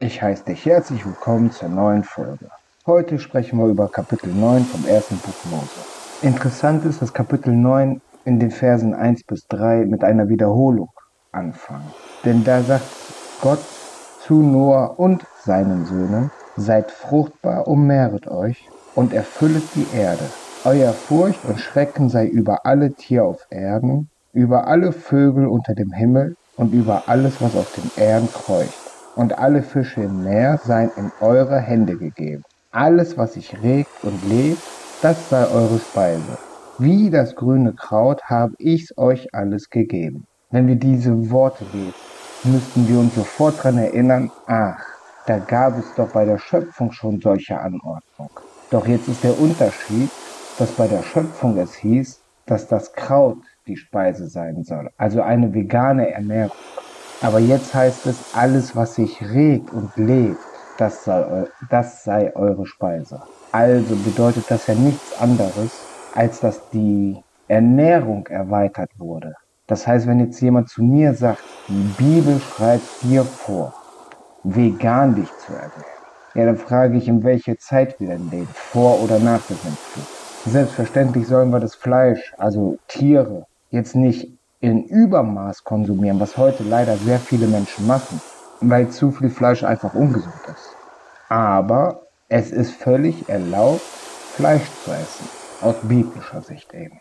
Ich heiße dich herzlich willkommen zur neuen Folge. Heute sprechen wir über Kapitel 9 vom ersten Buch Mose. Interessant ist, dass Kapitel 9 in den Versen 1 bis 3 mit einer Wiederholung anfangen. Denn da sagt Gott zu Noah und seinen Söhnen, seid fruchtbar und mehret euch und erfüllet die Erde. Euer Furcht und Schrecken sei über alle Tiere auf Erden, über alle Vögel unter dem Himmel und über alles, was auf den Erden kreucht und alle Fische im Meer seien in eure Hände gegeben. Alles, was sich regt und lebt, das sei eure Speise. Wie das grüne Kraut habe ich's euch alles gegeben. Wenn wir diese Worte lesen, müssten wir uns sofort daran erinnern, ach, da gab es doch bei der Schöpfung schon solche Anordnung. Doch jetzt ist der Unterschied, dass bei der Schöpfung es hieß, dass das Kraut die Speise sein soll, also eine vegane Ernährung. Aber jetzt heißt es, alles, was sich regt und lebt, das sei, das sei eure Speise. Also bedeutet das ja nichts anderes, als dass die Ernährung erweitert wurde. Das heißt, wenn jetzt jemand zu mir sagt, die Bibel schreibt dir vor, vegan dich zu ernähren, ja, dann frage ich, in welche Zeit wir denn leben, vor oder nach der Sintflut. Selbstverständlich sollen wir das Fleisch, also Tiere, jetzt nicht in Übermaß konsumieren, was heute leider sehr viele Menschen machen, weil zu viel Fleisch einfach ungesund ist. Aber es ist völlig erlaubt, Fleisch zu essen, aus biblischer Sicht eben.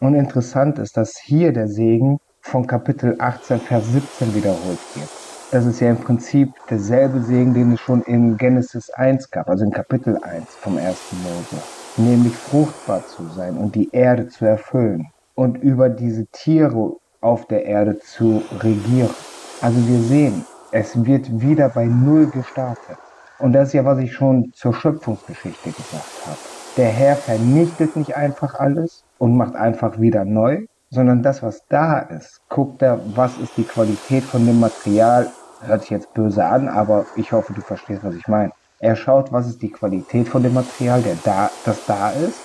Und interessant ist, dass hier der Segen von Kapitel 18, Vers 17 wiederholt wird. Das ist ja im Prinzip derselbe Segen, den es schon in Genesis 1 gab, also in Kapitel 1 vom ersten Mose. Nämlich fruchtbar zu sein und die Erde zu erfüllen und über diese Tiere auf der Erde zu regieren. Also wir sehen, es wird wieder bei Null gestartet. Und das ist ja, was ich schon zur Schöpfungsgeschichte gesagt habe. Der Herr vernichtet nicht einfach alles und macht einfach wieder neu, sondern das, was da ist, guckt er, was ist die Qualität von dem Material. Hört sich jetzt böse an, aber ich hoffe, du verstehst, was ich meine. Er schaut, was ist die Qualität von dem Material, der da, das da ist,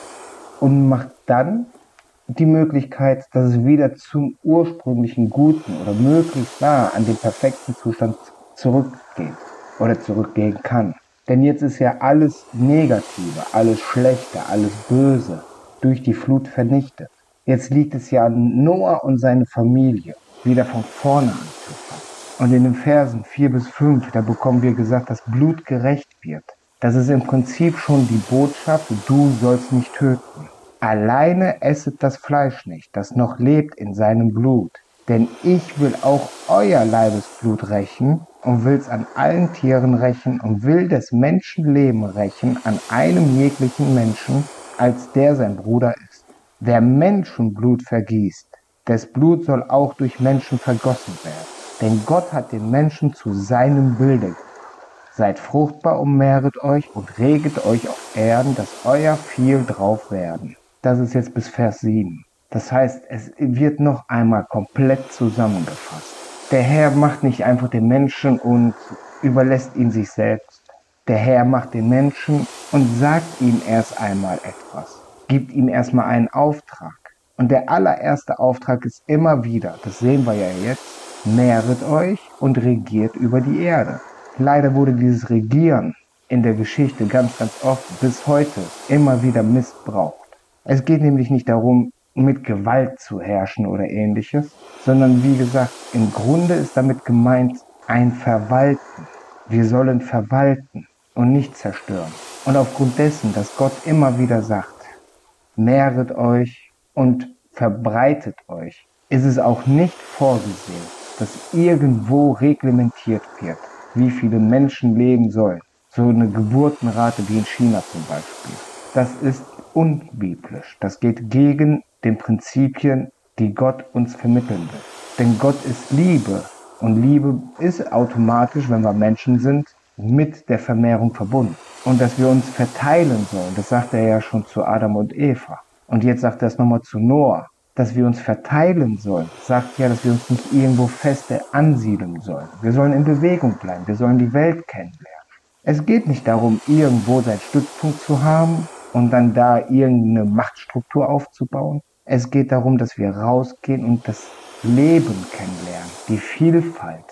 und macht dann die Möglichkeit, dass es wieder zum ursprünglichen Guten oder möglichst nah an den perfekten Zustand zurückgeht oder zurückgehen kann. Denn jetzt ist ja alles Negative, alles Schlechte, alles Böse durch die Flut vernichtet. Jetzt liegt es ja an Noah und seine Familie, wieder von vorne anzufangen. Und in den Versen 4 bis 5, da bekommen wir gesagt, dass Blut gerecht wird. Das ist im Prinzip schon die Botschaft, du sollst nicht töten. Alleine esset das Fleisch nicht, das noch lebt in seinem Blut. Denn ich will auch euer Leibesblut rächen und will's an allen Tieren rächen und will des Menschen Leben rächen an einem jeglichen Menschen, als der sein Bruder ist. Wer Menschenblut vergießt, des Blut soll auch durch Menschen vergossen werden. Denn Gott hat den Menschen zu seinem Bilde. Seid fruchtbar und mehret euch und reget euch auf Erden, dass euer viel drauf werden. Das ist jetzt bis Vers 7. Das heißt, es wird noch einmal komplett zusammengefasst. Der Herr macht nicht einfach den Menschen und überlässt ihn sich selbst. Der Herr macht den Menschen und sagt ihm erst einmal etwas, gibt ihm erstmal einen Auftrag. Und der allererste Auftrag ist immer wieder, das sehen wir ja jetzt, mehret euch und regiert über die Erde. Leider wurde dieses Regieren in der Geschichte ganz, ganz oft bis heute immer wieder missbraucht. Es geht nämlich nicht darum, mit Gewalt zu herrschen oder ähnliches, sondern wie gesagt, im Grunde ist damit gemeint ein Verwalten. Wir sollen verwalten und nicht zerstören. Und aufgrund dessen, dass Gott immer wieder sagt, mehret euch und verbreitet euch, ist es auch nicht vorgesehen, dass irgendwo reglementiert wird, wie viele Menschen leben sollen. So eine Geburtenrate wie in China zum Beispiel. Das ist unbiblisch. Das geht gegen den Prinzipien, die Gott uns vermitteln will. Denn Gott ist Liebe und Liebe ist automatisch, wenn wir Menschen sind, mit der Vermehrung verbunden. Und dass wir uns verteilen sollen, das sagt er ja schon zu Adam und Eva. Und jetzt sagt er es nochmal zu Noah, dass wir uns verteilen sollen, sagt ja, dass wir uns nicht irgendwo feste ansiedeln sollen. Wir sollen in Bewegung bleiben, wir sollen die Welt kennenlernen. Es geht nicht darum, irgendwo seinen Stützpunkt zu haben und dann da irgendeine Machtstruktur aufzubauen. Es geht darum, dass wir rausgehen und das Leben kennenlernen, die Vielfalt,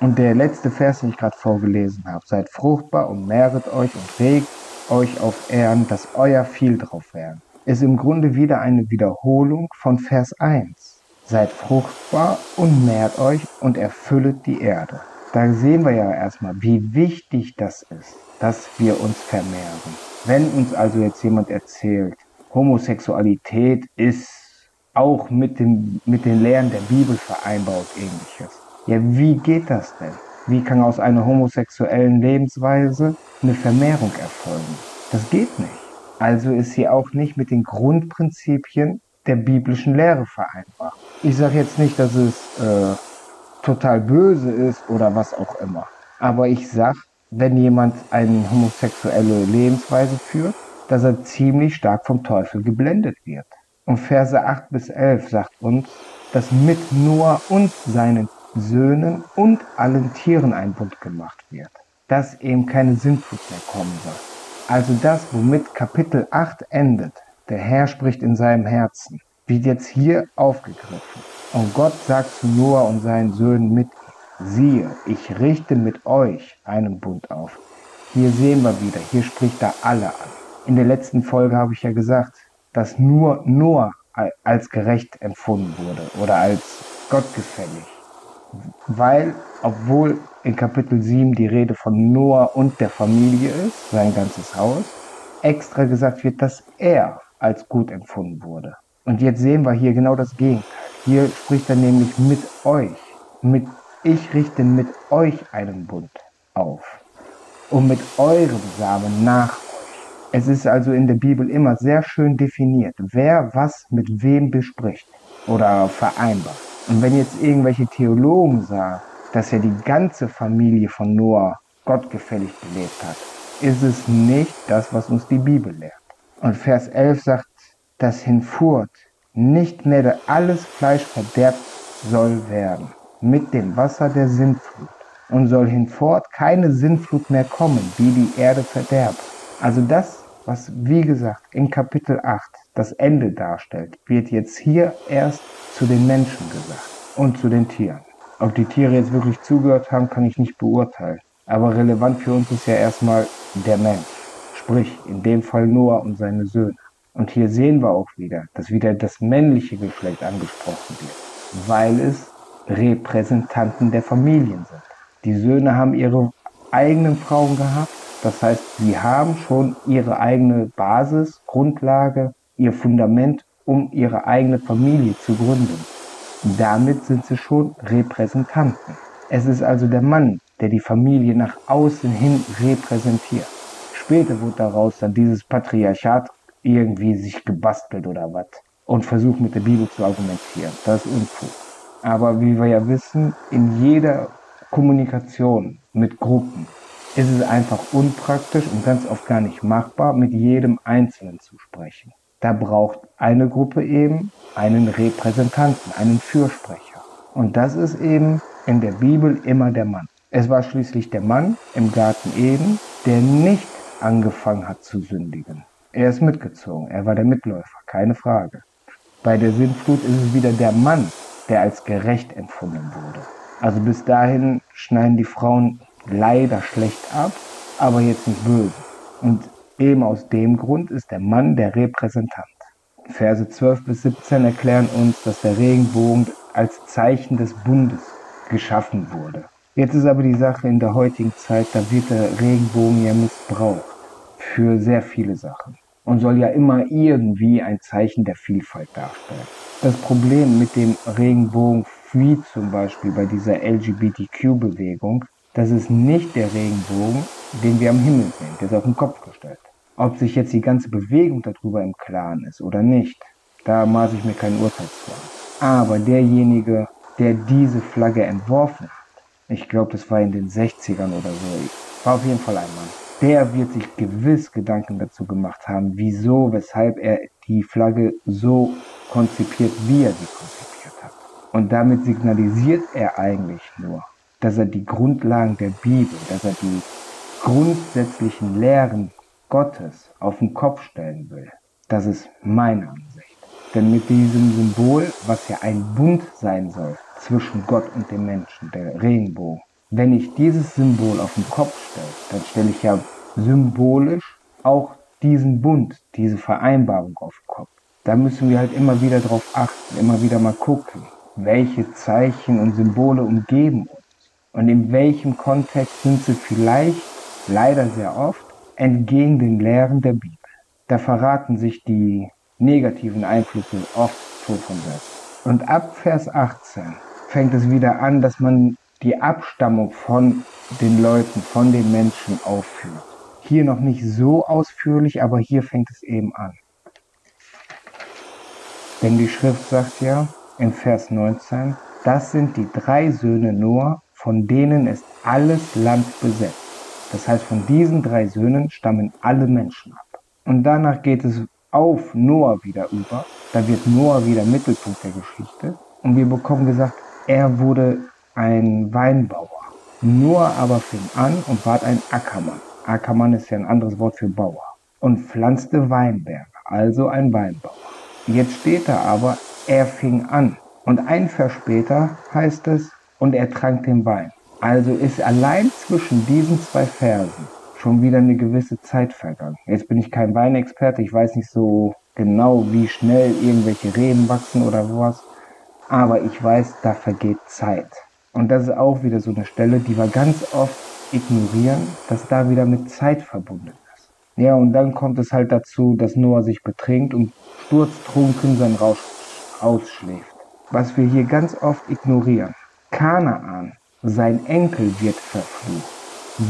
Und der letzte Vers, den ich gerade vorgelesen habe, seid fruchtbar und mehret euch und regt euch auf Ehren, dass euer viel drauf werden, ist im Grunde wieder eine Wiederholung von Vers 1. Seid fruchtbar und mehrt euch und erfüllet die Erde. Da sehen wir ja erstmal, wie wichtig das ist, dass wir uns vermehren. Wenn uns also jetzt jemand erzählt, Homosexualität ist auch mit, dem, mit den Lehren der Bibel vereinbart ähnliches. Ja, wie geht das denn? Wie kann aus einer homosexuellen Lebensweise eine Vermehrung erfolgen? Das geht nicht. Also ist sie auch nicht mit den Grundprinzipien der biblischen Lehre vereinbar. Ich sage jetzt nicht, dass es äh, total böse ist oder was auch immer. Aber ich sage, wenn jemand eine homosexuelle Lebensweise führt, dass er ziemlich stark vom Teufel geblendet wird. Und Verse 8 bis 11 sagt uns, dass mit Noah und seinen Söhnen und allen Tieren ein Bund gemacht wird, dass eben keine Sintflut mehr kommen soll. Also das, womit Kapitel 8 endet, der Herr spricht in seinem Herzen, wird jetzt hier aufgegriffen. Und Gott sagt zu Noah und seinen Söhnen mit, siehe, ich richte mit euch einen Bund auf. Hier sehen wir wieder, hier spricht er alle an. In der letzten Folge habe ich ja gesagt, dass nur Noah als gerecht empfunden wurde oder als gottgefällig. Weil, obwohl in Kapitel 7 die Rede von Noah und der Familie ist, sein ganzes Haus, extra gesagt wird, dass er als gut empfunden wurde. Und jetzt sehen wir hier genau das Gegenteil. Hier spricht er nämlich mit euch. Mit ich richte mit euch einen Bund auf. Und mit eurem Samen nach euch. Es ist also in der Bibel immer sehr schön definiert, wer was mit wem bespricht oder vereinbart. Und wenn jetzt irgendwelche Theologen sagen, dass ja die ganze Familie von Noah gottgefällig gelebt hat, ist es nicht das, was uns die Bibel lehrt. Und Vers 11 sagt, dass hinfurt nicht mehr alles Fleisch verderbt soll werden mit dem Wasser der Sintflut und soll hinfort keine Sintflut mehr kommen, die die Erde verderbt. Also das, was wie gesagt in Kapitel 8 das Ende darstellt, wird jetzt hier erst zu den Menschen gesagt und zu den Tieren. Ob die Tiere jetzt wirklich zugehört haben, kann ich nicht beurteilen. Aber relevant für uns ist ja erstmal der Mensch. Sprich, in dem Fall Noah und seine Söhne. Und hier sehen wir auch wieder, dass wieder das männliche Geschlecht angesprochen wird, weil es Repräsentanten der Familien sind. Die Söhne haben ihre eigenen Frauen gehabt, das heißt, sie haben schon ihre eigene Basis, Grundlage, ihr Fundament, um ihre eigene Familie zu gründen. Damit sind sie schon Repräsentanten. Es ist also der Mann, der die Familie nach außen hin repräsentiert. Später wurde daraus dann dieses Patriarchat irgendwie sich gebastelt oder was und versucht mit der Bibel zu argumentieren. Das ist Unfug. Aber wie wir ja wissen, in jeder Kommunikation mit Gruppen ist es einfach unpraktisch und ganz oft gar nicht machbar, mit jedem Einzelnen zu sprechen. Da braucht eine Gruppe eben einen Repräsentanten, einen Fürsprecher. Und das ist eben in der Bibel immer der Mann. Es war schließlich der Mann im Garten Eden, der nicht angefangen hat zu sündigen. Er ist mitgezogen, er war der Mitläufer, keine Frage. Bei der Sintflut ist es wieder der Mann, der als gerecht empfunden wurde. Also bis dahin schneiden die Frauen leider schlecht ab, aber jetzt nicht böse. Und Eben aus dem Grund ist der Mann der Repräsentant. Verse 12 bis 17 erklären uns, dass der Regenbogen als Zeichen des Bundes geschaffen wurde. Jetzt ist aber die Sache in der heutigen Zeit, da wird der Regenbogen ja missbraucht für sehr viele Sachen und soll ja immer irgendwie ein Zeichen der Vielfalt darstellen. Das Problem mit dem Regenbogen, wie zum Beispiel bei dieser LGBTQ-Bewegung, das ist nicht der Regenbogen, den wir am Himmel sehen, der ist auf den Kopf gestellt. Ob sich jetzt die ganze Bewegung darüber im Klaren ist oder nicht, da maße ich mir kein Urteil zu Aber derjenige, der diese Flagge entworfen hat, ich glaube, das war in den 60ern oder so, war auf jeden Fall ein Mann. Der wird sich gewiss Gedanken dazu gemacht haben, wieso, weshalb er die Flagge so konzipiert, wie er sie konzipiert hat. Und damit signalisiert er eigentlich nur, dass er die Grundlagen der Bibel, dass er die grundsätzlichen Lehren Gottes auf den Kopf stellen will. Das ist meine Ansicht. Denn mit diesem Symbol, was ja ein Bund sein soll zwischen Gott und dem Menschen, der Regenbogen, wenn ich dieses Symbol auf den Kopf stelle, dann stelle ich ja symbolisch auch diesen Bund, diese Vereinbarung auf den Kopf. Da müssen wir halt immer wieder drauf achten, immer wieder mal gucken, welche Zeichen und Symbole umgeben uns und in welchem Kontext sind sie vielleicht, leider sehr oft, entgegen den Lehren der Bibel. Da verraten sich die negativen Einflüsse oft so von selbst. Und ab Vers 18 fängt es wieder an, dass man die Abstammung von den Leuten, von den Menschen aufführt. Hier noch nicht so ausführlich, aber hier fängt es eben an. Denn die Schrift sagt ja in Vers 19, das sind die drei Söhne Noah, von denen ist alles Land besetzt. Das heißt, von diesen drei Söhnen stammen alle Menschen ab. Und danach geht es auf Noah wieder über. Da wird Noah wieder Mittelpunkt der Geschichte. Und wir bekommen gesagt, er wurde ein Weinbauer. Noah aber fing an und ward ein Ackermann. Ackermann ist ja ein anderes Wort für Bauer. Und pflanzte Weinberge, also ein Weinbauer. Jetzt steht da aber, er fing an. Und ein Vers später heißt es, und er trank den Wein. Also ist allein zwischen diesen zwei Versen schon wieder eine gewisse Zeit vergangen. Jetzt bin ich kein Weinexperte, ich weiß nicht so genau, wie schnell irgendwelche Reben wachsen oder was, aber ich weiß, da vergeht Zeit. Und das ist auch wieder so eine Stelle, die wir ganz oft ignorieren, dass da wieder mit Zeit verbunden ist. Ja, und dann kommt es halt dazu, dass Noah sich betrinkt und sturztrunken sein Rausch ausschläft. Was wir hier ganz oft ignorieren. Kanaan, sein Enkel wird verflucht,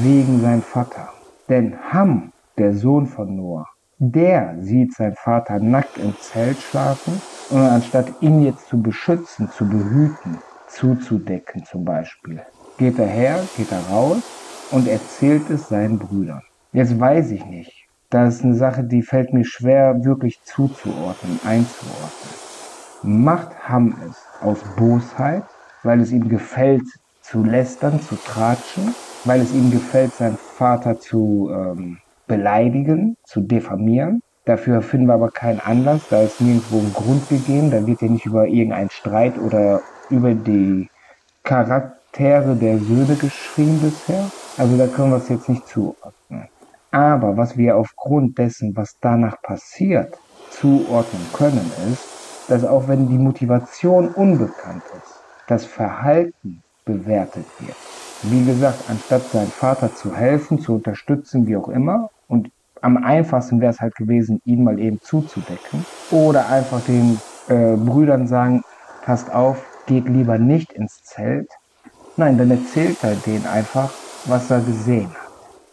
wegen sein Vater. Denn Ham, der Sohn von Noah, der sieht sein Vater nackt im Zelt schlafen und anstatt ihn jetzt zu beschützen, zu behüten, zuzudecken zum Beispiel, geht er her, geht er raus und erzählt es seinen Brüdern. Jetzt weiß ich nicht. Das ist eine Sache, die fällt mir schwer wirklich zuzuordnen, einzuordnen. Macht Ham es aus Bosheit, weil es ihm gefällt zu lästern, zu tratschen, weil es ihm gefällt, seinen Vater zu ähm, beleidigen, zu diffamieren. Dafür finden wir aber keinen Anlass, da ist nirgendwo ein Grund gegeben, da wird ja nicht über irgendeinen Streit oder über die Charaktere der Söhne geschrieben bisher. Also da können wir es jetzt nicht zuordnen. Aber was wir aufgrund dessen, was danach passiert, zuordnen können, ist, dass auch wenn die Motivation unbekannt ist, das Verhalten bewertet wird. Wie gesagt, anstatt seinem Vater zu helfen, zu unterstützen, wie auch immer, und am einfachsten wäre es halt gewesen, ihn mal eben zuzudecken, oder einfach den äh, Brüdern sagen, passt auf, geht lieber nicht ins Zelt. Nein, dann erzählt er denen einfach, was er gesehen hat.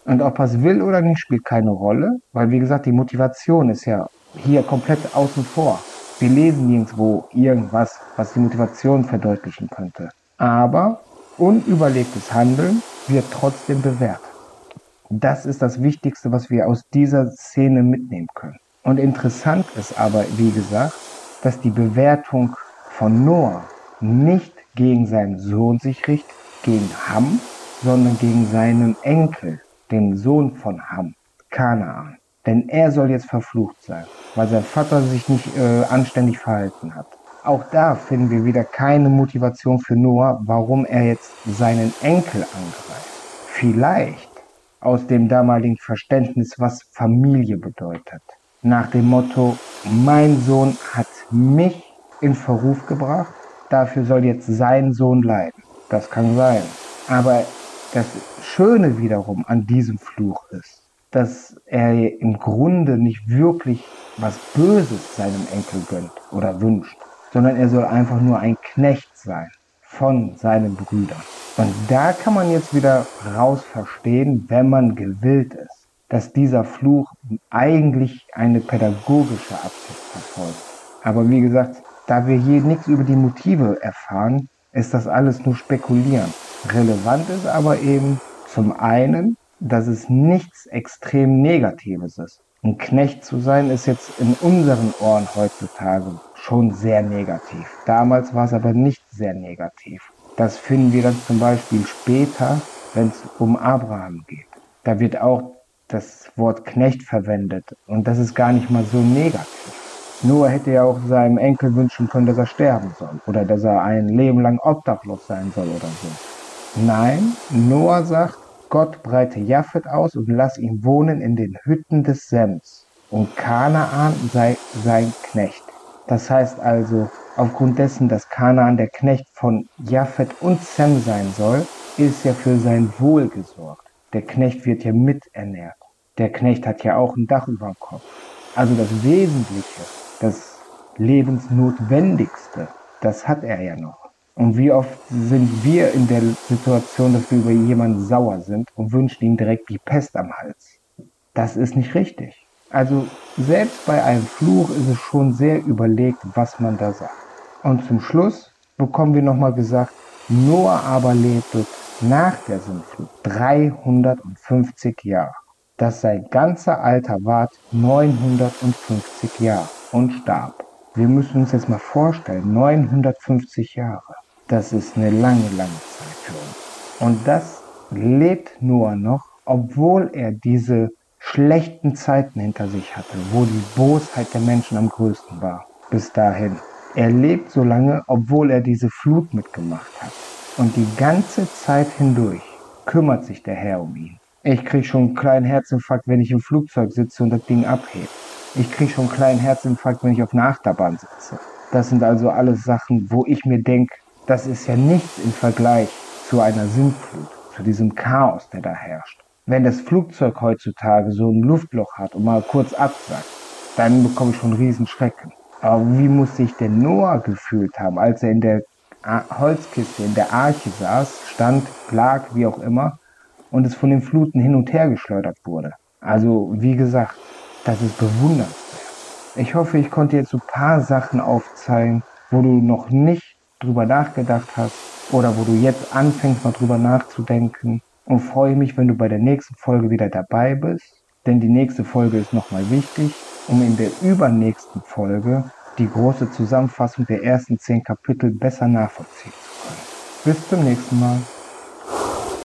Und ob er es will oder nicht, spielt keine Rolle, weil wie gesagt, die Motivation ist ja hier komplett außen vor. Wir lesen nirgendwo irgendwas, was die Motivation verdeutlichen könnte. Aber Unüberlegtes Handeln wird trotzdem bewertet. Das ist das Wichtigste, was wir aus dieser Szene mitnehmen können. Und interessant ist aber, wie gesagt, dass die Bewertung von Noah nicht gegen seinen Sohn sich richtet, gegen Ham, sondern gegen seinen Enkel, den Sohn von Ham, Kanaan. Denn er soll jetzt verflucht sein, weil sein Vater sich nicht äh, anständig verhalten hat. Auch da finden wir wieder keine Motivation für Noah, warum er jetzt seinen Enkel angreift. Vielleicht aus dem damaligen Verständnis, was Familie bedeutet. Nach dem Motto, mein Sohn hat mich in Verruf gebracht, dafür soll jetzt sein Sohn leiden. Das kann sein. Aber das Schöne wiederum an diesem Fluch ist, dass er im Grunde nicht wirklich was Böses seinem Enkel gönnt oder wünscht sondern er soll einfach nur ein Knecht sein von seinen Brüdern. Und da kann man jetzt wieder raus verstehen, wenn man gewillt ist, dass dieser Fluch eigentlich eine pädagogische Absicht verfolgt. Aber wie gesagt, da wir hier nichts über die Motive erfahren, ist das alles nur spekulieren. Relevant ist aber eben zum einen, dass es nichts extrem Negatives ist. Ein Knecht zu sein ist jetzt in unseren Ohren heutzutage schon sehr negativ. Damals war es aber nicht sehr negativ. Das finden wir dann zum Beispiel später, wenn es um Abraham geht. Da wird auch das Wort Knecht verwendet und das ist gar nicht mal so negativ. Noah hätte ja auch seinem Enkel wünschen können, dass er sterben soll oder dass er ein Leben lang obdachlos sein soll oder so. Nein, Noah sagt, Gott breite Japhet aus und lass ihn wohnen in den Hütten des Sems. Und Kanaan sei sein Knecht. Das heißt also, aufgrund dessen, dass Kanaan der Knecht von Japhet und Sem sein soll, ist ja für sein Wohl gesorgt. Der Knecht wird ja miternährt. Der Knecht hat ja auch ein Dach über dem Kopf. Also das Wesentliche, das Lebensnotwendigste, das hat er ja noch. Und wie oft sind wir in der Situation, dass wir über jemanden sauer sind und wünschen ihm direkt die Pest am Hals? Das ist nicht richtig. Also selbst bei einem Fluch ist es schon sehr überlegt, was man da sagt. Und zum Schluss bekommen wir nochmal gesagt, Noah aber lebte nach der Sintflut 350 Jahre. Dass sein ganzer Alter ward 950 Jahre und starb. Wir müssen uns jetzt mal vorstellen, 950 Jahre. Das ist eine lange, lange Zeit für uns. Und das lebt Noah noch, obwohl er diese schlechten Zeiten hinter sich hatte, wo die Bosheit der Menschen am größten war. Bis dahin. Er lebt so lange, obwohl er diese Flut mitgemacht hat. Und die ganze Zeit hindurch kümmert sich der Herr um ihn. Ich krieg schon einen kleinen Herzinfarkt, wenn ich im Flugzeug sitze und das Ding abhebt. Ich krieg schon einen kleinen Herzinfarkt, wenn ich auf einer Achterbahn sitze. Das sind also alles Sachen, wo ich mir denke, das ist ja nichts im Vergleich zu einer Sintflut, zu diesem Chaos, der da herrscht. Wenn das Flugzeug heutzutage so ein Luftloch hat und mal kurz absackt, dann bekomme ich schon Riesenschrecken. Aber wie muss sich denn Noah gefühlt haben, als er in der Holzkiste in der Arche saß, stand, lag, wie auch immer, und es von den Fluten hin und her geschleudert wurde? Also, wie gesagt, das ist bewundernswert. Ich hoffe, ich konnte jetzt so ein paar Sachen aufzeigen, wo du noch nicht drüber nachgedacht hast oder wo du jetzt anfängst, mal drüber nachzudenken. Und freue mich, wenn du bei der nächsten Folge wieder dabei bist, denn die nächste Folge ist nochmal wichtig, um in der übernächsten Folge die große Zusammenfassung der ersten zehn Kapitel besser nachvollziehen zu können. Bis zum nächsten Mal.